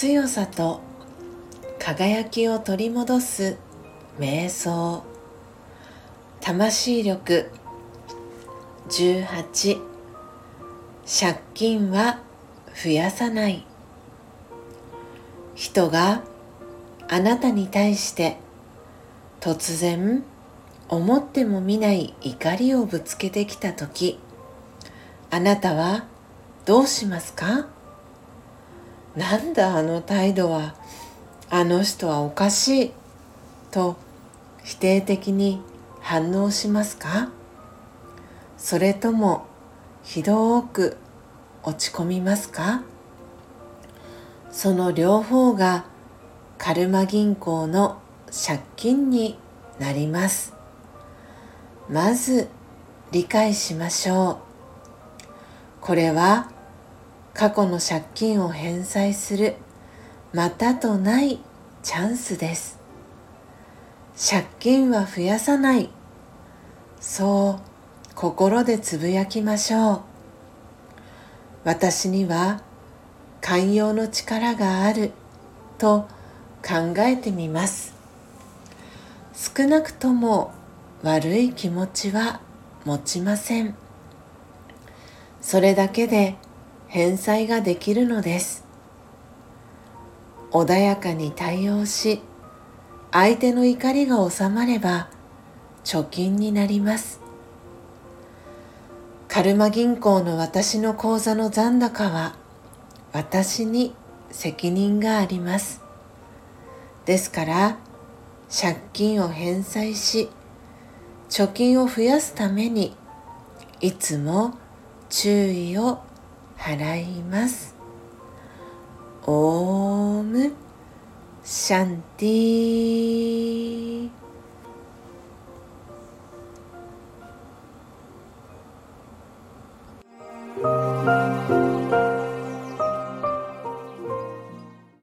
強さと輝きを取り戻す瞑想。魂力。18借金は増やさない。人があなたに対して突然思ってもみない怒りをぶつけてきた時あなたはどうしますか？なんだあの態度は？あの人はおかしい。と否定的に反応しますか？それともひどく落ち込みますか？その両方がカルマ銀行の借金になります。まず理解しましょう。これは過去の借金を返済するまたとないチャンスです。借金は増やさない。そう心でつぶやきましょう。私には寛容の力がある。と考えてみます。少なくとも悪い気持ちは持ちません。それだけで返済ができるのです。穏やかに対応し相手の怒りが収まれば貯金になります。カルマ銀行の私の口座の残高は私に責任があります。ですから借金を返済し貯金を増やすためにいつも注意を払います。オームシャンティ